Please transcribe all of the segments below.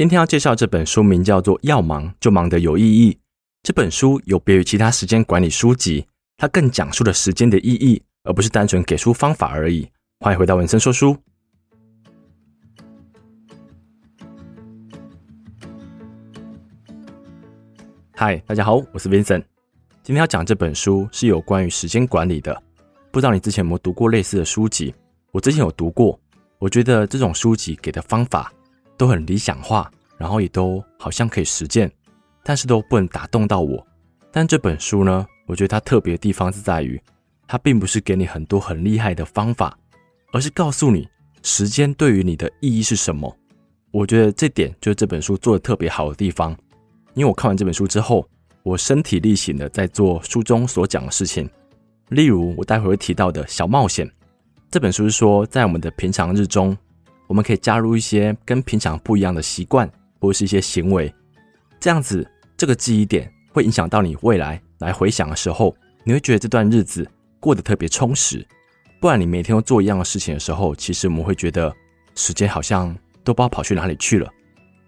今天要介绍这本书名叫做《要忙就忙得有意义》。这本书有别于其他时间管理书籍，它更讲述了时间的意义，而不是单纯给出方法而已。欢迎回到文森说书。嗨，大家好，我是 Vincent。今天要讲这本书是有关于时间管理的。不知道你之前有没有读过类似的书籍？我之前有读过，我觉得这种书籍给的方法都很理想化，然后也都好像可以实践，但是都不能打动到我。但这本书呢，我觉得它特别的地方是在于，它并不是给你很多很厉害的方法，而是告诉你时间对于你的意义是什么。我觉得这点就是这本书做的特别好的地方。因为我看完这本书之后，我身体力行的在做书中所讲的事情，例如我待会会提到的小冒险。这本书是说，在我们的平常日中，我们可以加入一些跟平常不一样的习惯，或者是一些行为，这样子这个记忆点会影响到你未来来回想的时候，你会觉得这段日子过得特别充实。不然你每天都做一样的事情的时候，其实我们会觉得时间好像都不知道跑去哪里去了，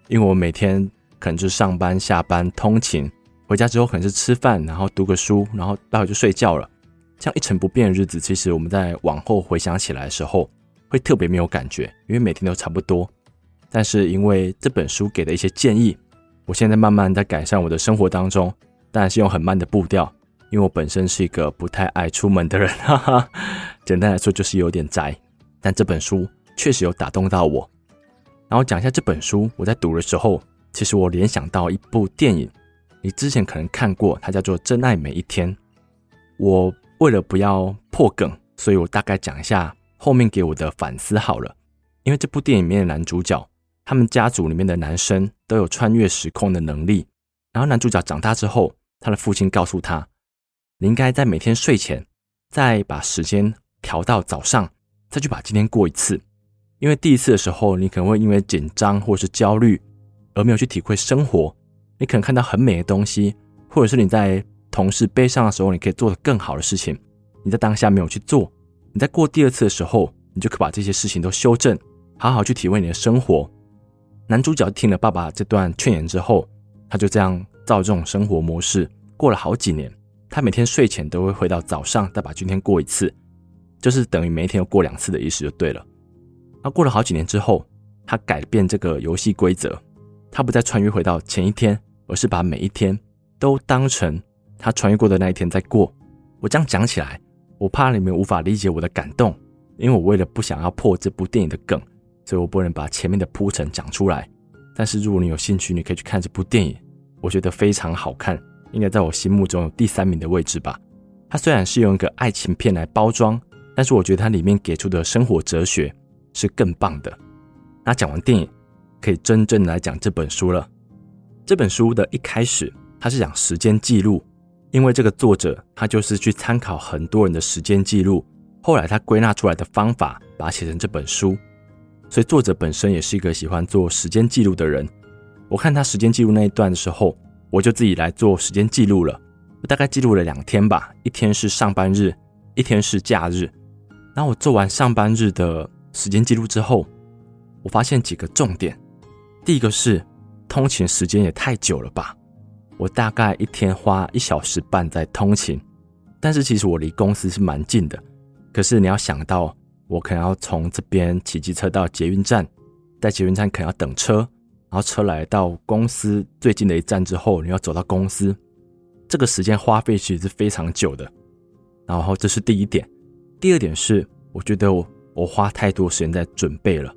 因为我每天。可能就是上班、下班、通勤，回家之后可能是吃饭，然后读个书，然后待会就睡觉了。这样一成不变的日子，其实我们在往后回想起来的时候，会特别没有感觉，因为每天都差不多。但是因为这本书给的一些建议，我现在慢慢在改善我的生活当中，当然是用很慢的步调，因为我本身是一个不太爱出门的人，哈哈。简单来说就是有点宅。但这本书确实有打动到我。然后讲一下这本书，我在读的时候。其实我联想到一部电影，你之前可能看过，它叫做《真爱每一天》。我为了不要破梗，所以我大概讲一下后面给我的反思好了。因为这部电影里面的男主角，他们家族里面的男生都有穿越时空的能力。然后男主角长大之后，他的父亲告诉他，你应该在每天睡前，再把时间调到早上，再去把今天过一次。因为第一次的时候，你可能会因为紧张或是焦虑。而没有去体会生活，你可能看到很美的东西，或者是你在同事悲伤的时候，你可以做的更好的事情。你在当下没有去做，你在过第二次的时候，你就可以把这些事情都修正，好好去体会你的生活。男主角听了爸爸这段劝言之后，他就这样照这种生活模式过了好几年。他每天睡前都会回到早上，再把今天过一次，就是等于每一天又过两次的意思就对了。那过了好几年之后，他改变这个游戏规则。他不再穿越回到前一天，而是把每一天都当成他穿越过的那一天在过。我这样讲起来，我怕你们无法理解我的感动，因为我为了不想要破这部电影的梗，所以我不能把前面的铺陈讲出来。但是如果你有兴趣，你可以去看这部电影，我觉得非常好看，应该在我心目中有第三名的位置吧。它虽然是用一个爱情片来包装，但是我觉得它里面给出的生活哲学是更棒的。那讲完电影。可以真正来讲这本书了。这本书的一开始，它是讲时间记录，因为这个作者他就是去参考很多人的时间记录，后来他归纳出来的方法，把它写成这本书。所以作者本身也是一个喜欢做时间记录的人。我看他时间记录那一段的时候，我就自己来做时间记录了。我大概记录了两天吧，一天是上班日，一天是假日。然后我做完上班日的时间记录之后，我发现几个重点。第一个是通勤时间也太久了吧，我大概一天花一小时半在通勤，但是其实我离公司是蛮近的，可是你要想到我可能要从这边骑机车到捷运站，在捷运站可能要等车，然后车来到公司最近的一站之后，你要走到公司，这个时间花费其实是非常久的。然后这是第一点，第二点是我觉得我我花太多时间在准备了。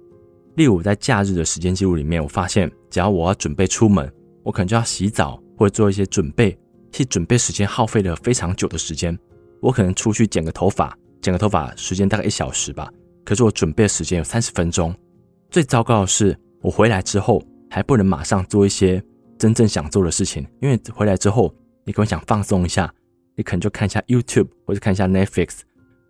例如我，在假日的时间记录里面，我发现，只要我要准备出门，我可能就要洗澡或者做一些准备，其实准备时间耗费了非常久的时间。我可能出去剪个头发，剪个头发时间大概一小时吧，可是我准备的时间有三十分钟。最糟糕的是，我回来之后还不能马上做一些真正想做的事情，因为回来之后，你可能想放松一下，你可能就看一下 YouTube 或者看一下 Netflix，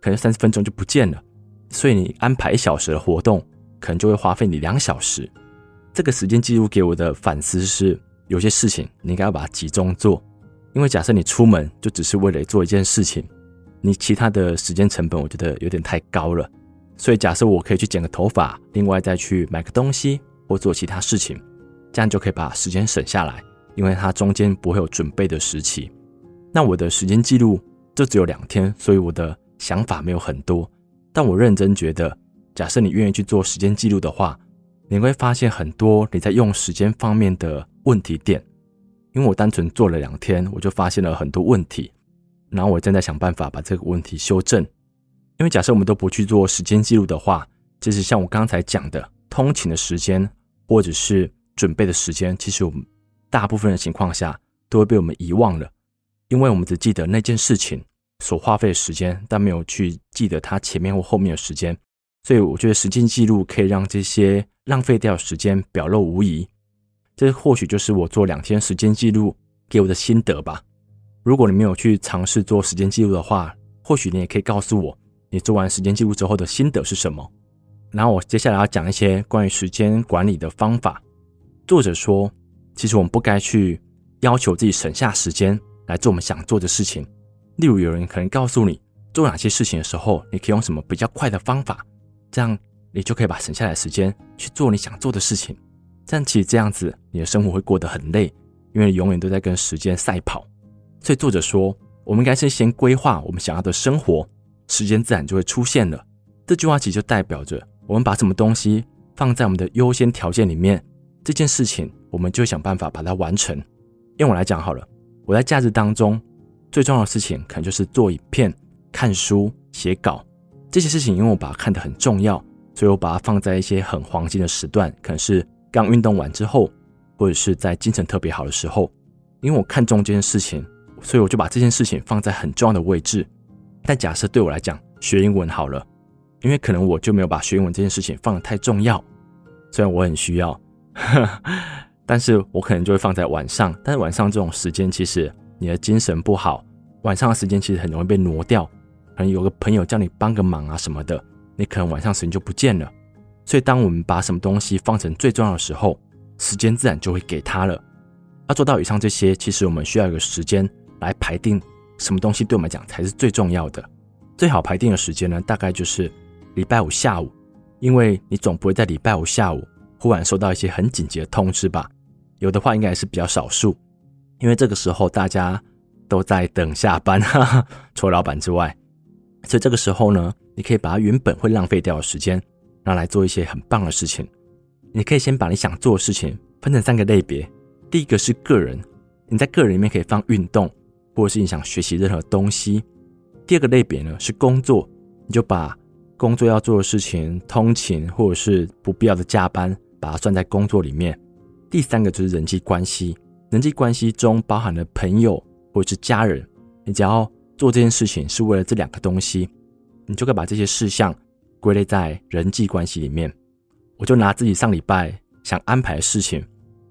可能三十分钟就不见了。所以你安排一小时的活动。可能就会花费你两小时。这个时间记录给我的反思是，有些事情你应该要把它集中做，因为假设你出门就只是为了做一件事情，你其他的时间成本我觉得有点太高了。所以假设我可以去剪个头发，另外再去买个东西或做其他事情，这样就可以把时间省下来，因为它中间不会有准备的时期。那我的时间记录就只有两天，所以我的想法没有很多。但我认真觉得，假设你愿意去做时间记录的话，你会发现很多你在用时间方面的问题点。因为我单纯做了两天，我就发现了很多问题，然后我正在想办法把这个问题修正。因为假设我们都不去做时间记录的话，就是像我刚才讲的，通勤的时间或者是准备的时间，其实我们大部分的情况下都会被我们遗忘了，因为我们只记得那件事情所花费的时间，但没有去记得它前面或后面的时间。所以我觉得时间记录可以让这些浪费掉的时间表露无遗。这或许就是我做两天时间记录给我的心得吧。如果你没有去尝试做时间记录的话，或许你也可以告诉我。你做完时间记录之后的心得是什么？然后我接下来要讲一些关于时间管理的方法。作者说，其实我们不该去要求自己省下时间来做我们想做的事情。例如，有人可能告诉你做哪些事情的时候，你可以用什么比较快的方法，这样你就可以把省下来的时间去做你想做的事情。但其实这样子，你的生活会过得很累，因为永远都在跟时间赛跑。所以作者说，我们应该是先规划我们想要的生活。时间自然就会出现了。这句话其实就代表着，我们把什么东西放在我们的优先条件里面，这件事情我们就想办法把它完成。用我来讲好了，我在假日当中最重要的事情，可能就是做影片、看书、写稿这些事情。因为我把它看得很重要，所以我把它放在一些很黄金的时段，可能是刚运动完之后，或者是在精神特别好的时候。因为我看重这件事情，所以我就把这件事情放在很重要的位置。但假设对我来讲，学英文好了，因为可能我就没有把学英文这件事情放得太重要。虽然我很需要，呵呵，但是我可能就会放在晚上。但是晚上这种时间，其实你的精神不好，晚上的时间其实很容易被挪掉。可能有个朋友叫你帮个忙啊什么的，你可能晚上时间就不见了。所以，当我们把什么东西放成最重要的时候，时间自然就会给他了。要做到以上这些，其实我们需要一个时间来排定。什么东西对我们讲才是最重要的？最好排定的时间呢？大概就是礼拜五下午，因为你总不会在礼拜五下午忽然收到一些很紧急的通知吧？有的话应该也是比较少数，因为这个时候大家都在等下班，哈哈，除了老板之外，所以这个时候呢，你可以把它原本会浪费掉的时间拿来做一些很棒的事情。你可以先把你想做的事情分成三个类别，第一个是个人，你在个人里面可以放运动。或者是你想学习任何东西。第二个类别呢是工作，你就把工作要做的事情、通勤或者是不必要的加班，把它算在工作里面。第三个就是人际关系，人际关系中包含了朋友或者是家人。你只要做这件事情是为了这两个东西，你就可以把这些事项归类在人际关系里面。我就拿自己上礼拜想安排的事情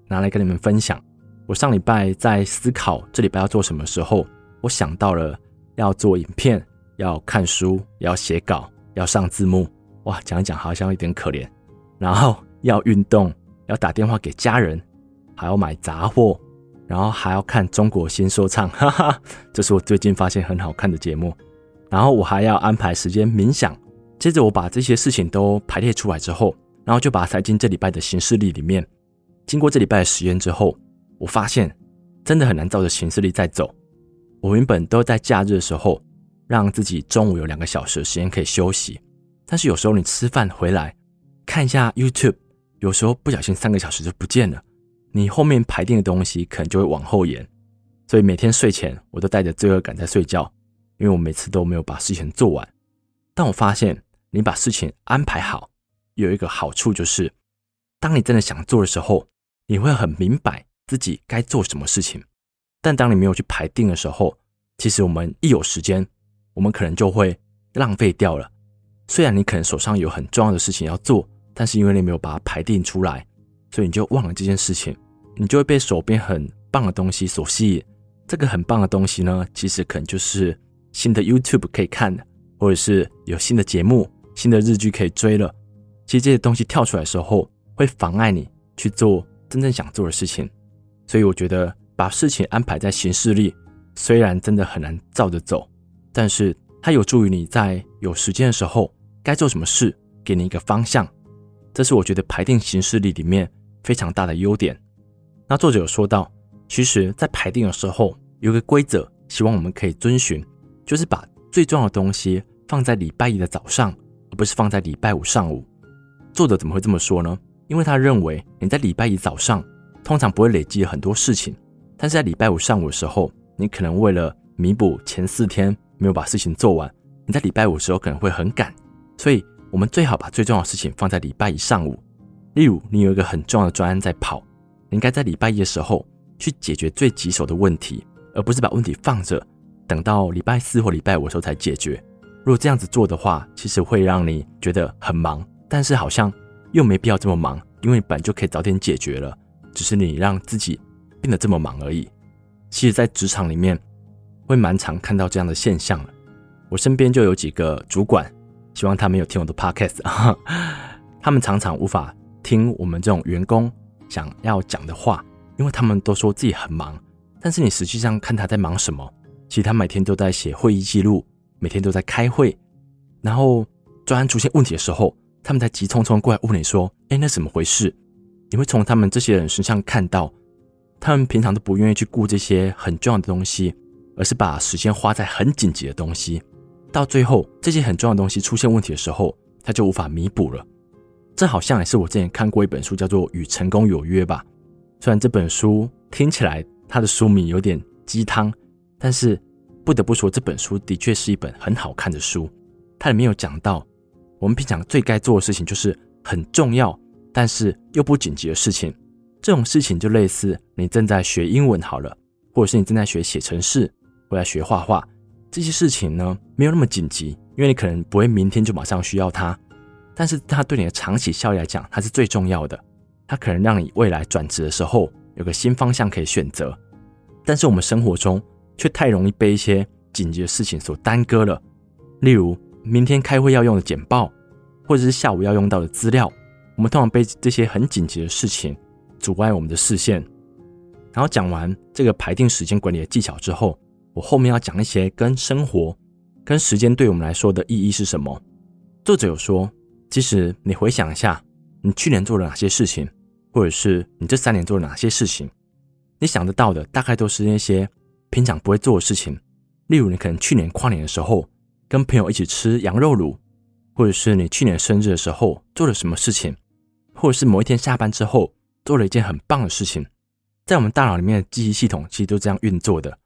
拿来跟你们分享。我上礼拜在思考这礼拜要做什么时候，我想到了要做影片，要看书，要写稿，要上字幕。哇，讲一讲好像有点可怜。然后要运动，要打电话给家人，还要买杂货，然后还要看中国新说唱，哈哈，这是我最近发现很好看的节目。然后我还要安排时间冥想。接着我把这些事情都排列出来之后，然后就把它塞进这礼拜的行事历里面。经过这礼拜的实验之后。我发现真的很难照着行事历在走。我原本都在假日的时候让自己中午有两个小时的时间可以休息，但是有时候你吃饭回来看一下 YouTube，有时候不小心三个小时就不见了，你后面排定的东西可能就会往后延。所以每天睡前我都带着罪恶感在睡觉，因为我每次都没有把事情做完。但我发现你把事情安排好，有一个好处就是，当你真的想做的时候，你会很明白。自己该做什么事情，但当你没有去排定的时候，其实我们一有时间，我们可能就会浪费掉了。虽然你可能手上有很重要的事情要做，但是因为你没有把它排定出来，所以你就忘了这件事情，你就会被手边很棒的东西所吸引。这个很棒的东西呢，其实可能就是新的 YouTube 可以看的，或者是有新的节目、新的日剧可以追了。其实这些东西跳出来的时候，会妨碍你去做真正想做的事情。所以我觉得把事情安排在行事历，虽然真的很难照着走，但是它有助于你在有时间的时候该做什么事，给你一个方向。这是我觉得排定行事历里面非常大的优点。那作者有说到，其实在排定的时候有个规则，希望我们可以遵循，就是把最重要的东西放在礼拜一的早上，而不是放在礼拜五上午。作者怎么会这么说呢？因为他认为你在礼拜一早上通常不会累积很多事情，但是在礼拜五上午的时候，你可能为了弥补前四天没有把事情做完，你在礼拜五的时候可能会很赶，所以我们最好把最重要的事情放在礼拜一上午。例如，你有一个很重要的专案在跑，你应该在礼拜一的时候去解决最棘手的问题，而不是把问题放着，等到礼拜四或礼拜五的时候才解决。如果这样子做的话，其实会让你觉得很忙，但是好像又没必要这么忙，因为本就可以早点解决了，只是你让自己变得这么忙而已。其实，在职场里面，会蛮常看到这样的现象的。我身边就有几个主管，希望他们有听我的 podcast，他们常常无法听我们这种员工想要讲的话，因为他们都说自己很忙。但是你实际上看他在忙什么，其实他每天都在写会议记录，每天都在开会。然后专案出现问题的时候，他们才急匆匆过来问你说：“哎，那怎么回事？”你会从他们这些人身上看到，他们平常都不愿意去顾这些很重要的东西，而是把时间花在很紧急的东西。到最后，这些很重要的东西出现问题的时候，他就无法弥补了。这好像也是我之前看过一本书，叫做《与成功有约》吧。虽然这本书听起来它的书名有点鸡汤，但是不得不说，这本书的确是一本很好看的书。它里面有讲到，我们平常最该做的事情就是很重要，但是又不紧急的事情。这种事情就类似你正在学英文好了，或者是你正在学写程式，或者学画画。这些事情呢，没有那么紧急，因为你可能不会明天就马上需要它，但是它对你的长期效益来讲，它是最重要的。它可能让你未来转职的时候有个新方向可以选择。但是我们生活中却太容易被一些紧急的事情所耽搁了，例如明天开会要用的简报，或者是下午要用到的资料，我们通常被这些很紧急的事情阻碍我们的视线。然后讲完这个排定时间管理的技巧之后，我后面要讲一些跟生活、跟时间对我们来说的意义是什么。作者有说，其实你回想一下，你去年做了哪些事情，或者是你这三年做了哪些事情，你想得到的大概都是那些平常不会做的事情。例如，你可能去年跨年的时候跟朋友一起吃羊肉炉，或者是你去年生日的时候做了什么事情，或者是某一天下班之后做了一件很棒的事情。在我们大脑里面的记忆系统其实都这样运作的。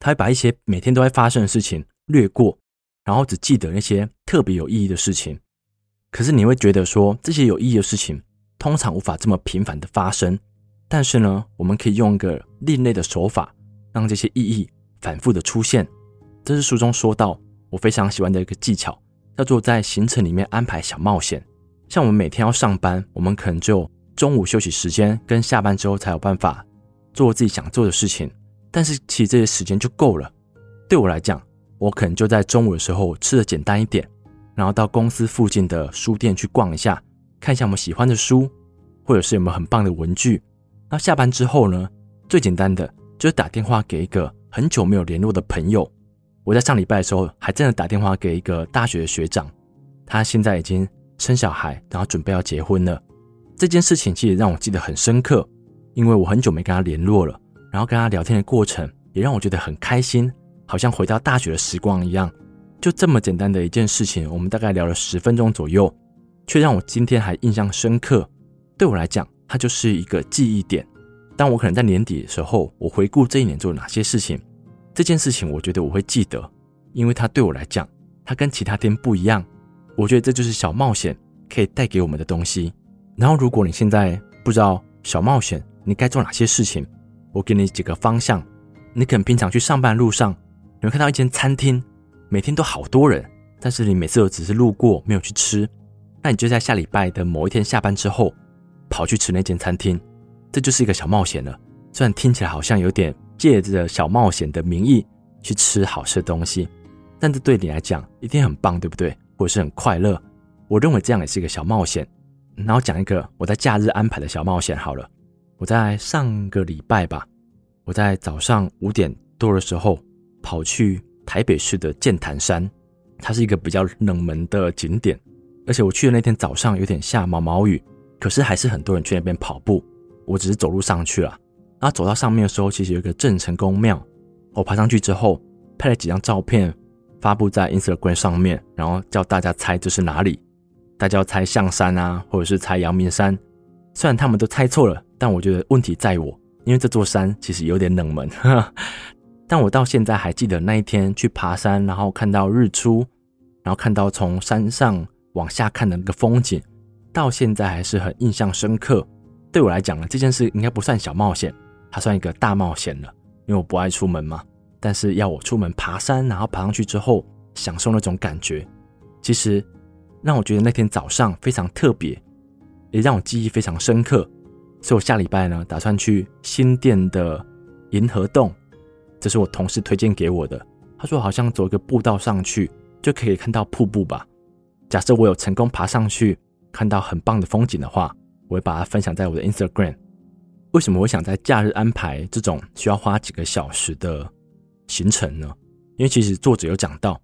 他会把一些每天都会发生的事情略过，然后只记得那些特别有意义的事情。可是你会觉得说，这些有意义的事情通常无法这么频繁的发生。但是呢，我们可以用一个另类的手法，让这些意义反复的出现。这是书中说到我非常喜欢的一个技巧，叫做在行程里面安排小冒险。像我们每天要上班，我们可能就中午休息时间跟下班之后才有办法做自己想做的事情。但是其实这些时间就够了。对我来讲，我可能就在中午的时候吃的简单一点，然后到公司附近的书店去逛一下，看一下我们喜欢的书，或者是有没有很棒的文具。那下班之后呢，最简单的就是打电话给一个很久没有联络的朋友。我在上礼拜的时候还真的打电话给一个大学的学长，他现在已经生小孩，然后准备要结婚了。这件事情其实让我记得很深刻，因为我很久没跟他联络了。然后跟他聊天的过程也让我觉得很开心，好像回到大学的时光一样。就这么简单的一件事情，我们大概聊了十分钟左右，却让我今天还印象深刻。对我来讲，它就是一个记忆点。但我可能在年底的时候，我回顾这一年做了哪些事情，这件事情我觉得我会记得，因为它对我来讲，它跟其他天不一样。我觉得这就是小冒险可以带给我们的东西。然后，如果你现在不知道小冒险你该做哪些事情，我给你几个方向，你可能平常去上班路上，你会看到一间餐厅，每天都好多人，但是你每次都只是路过，没有去吃。那你就在下礼拜的某一天下班之后，跑去吃那间餐厅，这就是一个小冒险了。虽然听起来好像有点借着小冒险的名义去吃好吃的东西，但这对你来讲一定很棒，对不对？或者是很快乐。我认为这样也是一个小冒险。然后讲一个我在假日安排的小冒险好了。我在上个礼拜吧，我在早上五点多的时候跑去台北市的剑潭山，它是一个比较冷门的景点，而且我去的那天早上有点下毛毛雨，可是还是很多人去那边跑步。我只是走路上去了，然后走到上面的时候，其实有一个郑成功庙。我爬上去之后，拍了几张照片，发布在 Instagram 上面，然后叫大家猜这是哪里。大家要猜象山啊，或者是猜阳明山。虽然他们都猜错了，但我觉得问题在我，因为这座山其实有点冷门。但我到现在还记得那一天去爬山，然后看到日出，然后看到从山上往下看的那个风景，到现在还是很印象深刻。对我来讲呢，这件事应该不算小冒险，它算一个大冒险了。因为我不爱出门嘛，但是要我出门爬山，然后爬上去之后享受那种感觉，其实让我觉得那天早上非常特别，也让我记忆非常深刻。所以我下礼拜呢，打算去新店的银河洞，这是我同事推荐给我的。他说好像走一个步道上去就可以看到瀑布吧。假设我有成功爬上去，看到很棒的风景的话，我会把它分享在我的 Instagram。为什么我想在假日安排这种需要花几个小时的行程呢？因为其实作者有讲到，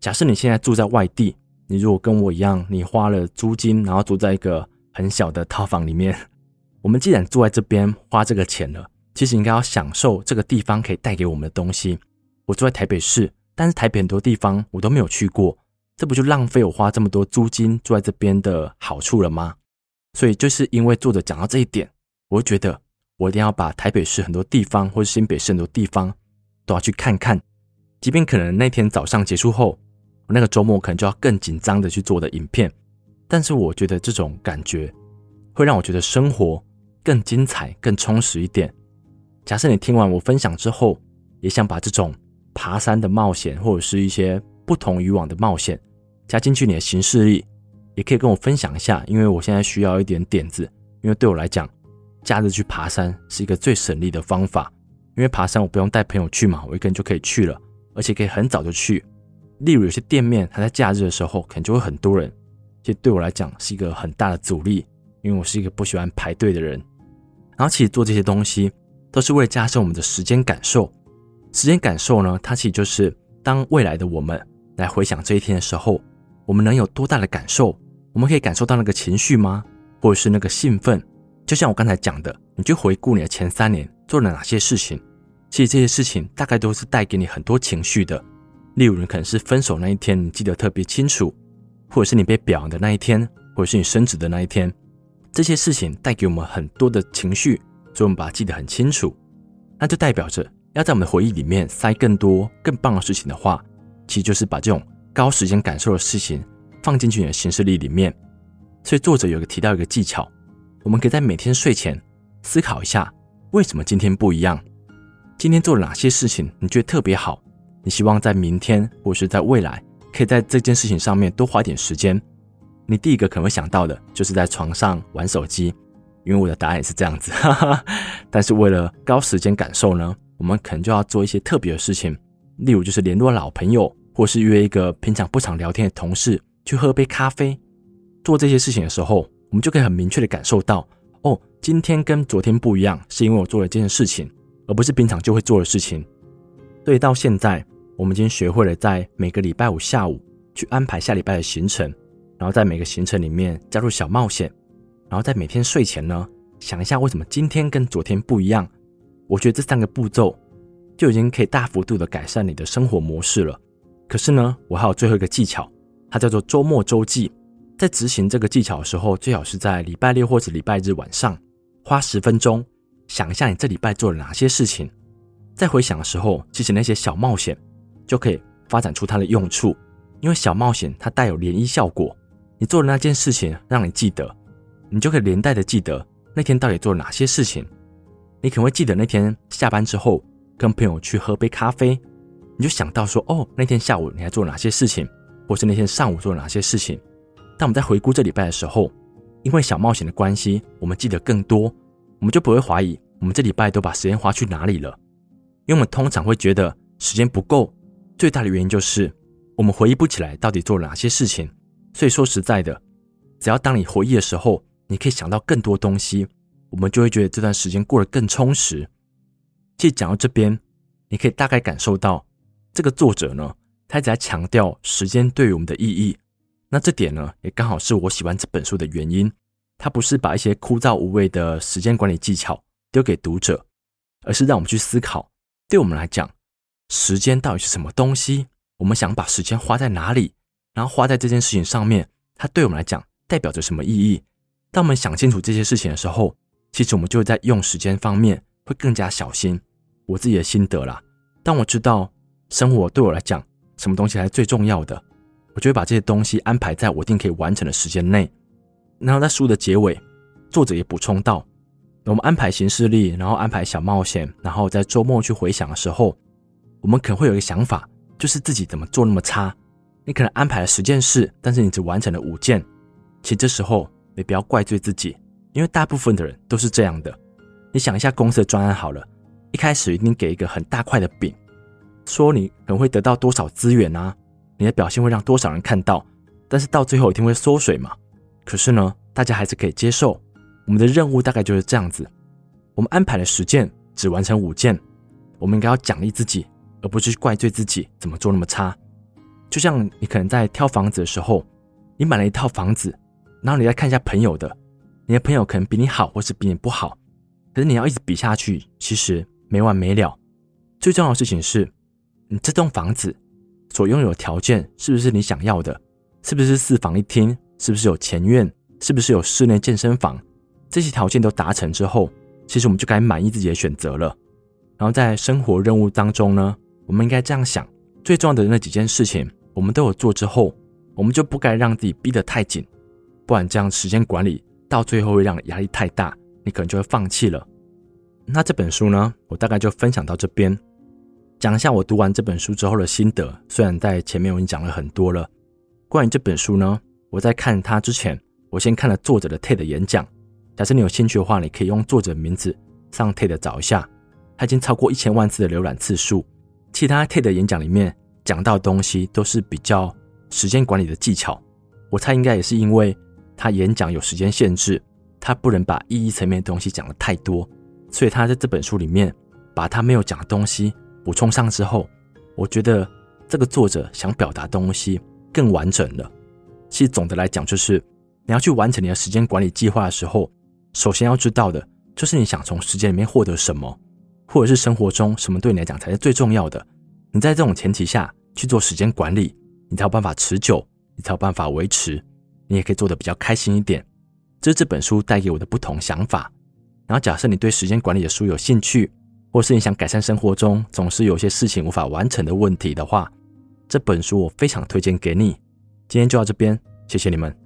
假设你现在住在外地，你如果跟我一样，你花了租金，然后住在一个很小的套房里面，我们既然住在这边花这个钱了，其实应该要享受这个地方可以带给我们的东西。我住在台北市，但是台北很多地方我都没有去过，这不就浪费我花这么多租金住在这边的好处了吗？所以就是因为作者讲到这一点，我觉得。我一定要把台北市很多地方，或者新北市很多地方都要去看看，即便可能那天早上结束后，我那个周末可能就要更紧张的去做的影片，但是我觉得这种感觉会让我觉得生活更精彩、更充实一点。假设你听完我分享之后，也想把这种爬山的冒险，或者是一些不同以往的冒险加进去你的行事历，也可以跟我分享一下，因为我现在需要一点点子，因为对我来讲。假日去爬山是一个最省力的方法，因为爬山我不用带朋友去嘛，我一个人就可以去了，而且可以很早就去。例如有些店面，它在假日的时候可能就会很多人，其实对我来讲是一个很大的阻力，因为我是一个不喜欢排队的人。然后其实做这些东西都是为了加深我们的时间感受。时间感受呢，它其实就是当未来的我们来回想这一天的时候，我们能有多大的感受？我们可以感受到那个情绪吗？或者是那个兴奋？就像我刚才讲的，你去回顾你的前三年做了哪些事情，其实这些事情大概都是带给你很多情绪的。例如，你可能是分手那一天，你记得特别清楚，或者是你被表扬的那一天，或者是你升职的那一天，这些事情带给我们很多的情绪，所以我们把它记得很清楚。那就代表着要在我们的回忆里面塞更多更棒的事情的话，其实就是把这种高时间感受的事情放进去你的行事历里面。所以作者有个提到一个技巧。我们可以在每天睡前思考一下，为什么今天不一样？今天做了哪些事情你觉得特别好？你希望在明天或是在未来，可以在这件事情上面多花点时间。你第一个可能会想到的就是在床上玩手机，因为我的答案也是这样子。哈哈。但是为了高时间感受呢，我们可能就要做一些特别的事情，例如就是联络老朋友，或是约一个平常不常聊天的同事去喝杯咖啡。做这些事情的时候，我们就可以很明确的感受到，哦，今天跟昨天不一样，是因为我做了这件事情，而不是平常就会做的事情。所以到现在，我们已经学会了在每个礼拜五下午去安排下礼拜的行程，然后在每个行程里面加入小冒险，然后在每天睡前呢，想一下为什么今天跟昨天不一样。我觉得这三个步骤就已经可以大幅度的改善你的生活模式了。可是呢，我还有最后一个技巧，它叫做周末周记。在执行这个技巧的时候，最好是在礼拜六或者礼拜日晚上，花十分钟想一下你这礼拜做了哪些事情。在回想的时候，其实那些小冒险就可以发展出它的用处，因为小冒险它带有涟漪效果。你做的那件事情让你记得，你就可以连带的记得那天到底做了哪些事情。你可能会记得那天下班之后跟朋友去喝杯咖啡，你就想到说，哦，那天下午你还做哪些事情，或是那天上午做了哪些事情。当我们在回顾这礼拜的时候，因为小冒险的关系，我们记得更多，我们就不会怀疑我们这礼拜都把时间花去哪里了。因为我们通常会觉得时间不够，最大的原因就是我们回忆不起来到底做了哪些事情。所以说实在的，只要当你回忆的时候，你可以想到更多东西，我们就会觉得这段时间过得更充实。其实讲到这边，你可以大概感受到这个作者呢，他一直在强调时间对于我们的意义。那这点呢，也刚好是我喜欢这本书的原因。他不是把一些枯燥无味的时间管理技巧丢给读者，而是让我们去思考，对我们来讲，时间到底是什么东西？我们想把时间花在哪里？然后花在这件事情上面，它对我们来讲代表着什么意义？当我们想清楚这些事情的时候，其实我们就会在用时间方面会更加小心。我自己的心得啦，当我知道生活对我来讲什么东西才是最重要的，我就会把这些东西安排在我一定可以完成的时间内。然后在书的结尾，作者也补充到，我们安排行事历，然后安排小冒险，然后在周末去回想的时候，我们可能会有一个想法，就是自己怎么做那么差。你可能安排了十件事，但是你只完成了五件。其实这时候也不要怪罪自己，因为大部分的人都是这样的。你想一下公司的专案好了，一开始一定给一个很大块的饼，说你可能会得到多少资源啊，你的表现会让多少人看到，但是到最后一定会缩水嘛。可是呢，大家还是可以接受。我们的任务大概就是这样子，我们安排了十件，只完成五件，我们应该要奖励自己，而不是怪罪自己怎么做那么差。就像你可能在挑房子的时候，你买了一套房子，然后你再看一下朋友的，你的朋友可能比你好，或是比你不好，可是你要一直比下去，其实没完没了。最重要的事情是，你这栋房子所拥有的条件是不是你想要的？是不是四房一厅？是不是有前院？是不是有室内健身房？这些条件都达成之后，其实我们就该满意自己的选择了。然后在生活任务当中呢，我们应该这样想：最重要的那几件事情。我们都有做之后，我们就不该让自己逼得太紧，不然这样时间管理到最后会让你压力太大，你可能就会放弃了。那这本书呢，我大概就分享到这边，讲一下我读完这本书之后的心得。虽然在前面我已经讲了很多了，关于这本书呢，我在看它之前，我先看了作者的 TED 演讲。假设你有兴趣的话，你可以用作者的名字上 TED 找一下，它已经超过一千万次的浏览次数。其他 TED 演讲里面。讲到的东西都是比较时间管理的技巧，我猜应该也是因为他演讲有时间限制，他不能把意义层面的东西讲得太多，所以他在这本书里面把他没有讲的东西补充上之后，我觉得这个作者想表达东西更完整了。其实总的来讲，就是你要去完成你的时间管理计划的时候，首先要知道的就是你想从时间里面获得什么，或者是生活中什么对你来讲才是最重要的。你在这种前提下去做时间管理，你才有办法持久，你才有办法维持，你也可以做得比较开心一点。这是这本书带给我的不同想法。然后，假设你对时间管理的书有兴趣，或是你想改善生活中总是有些事情无法完成的问题的话，这本书我非常推荐给你。今天就到这边，谢谢你们。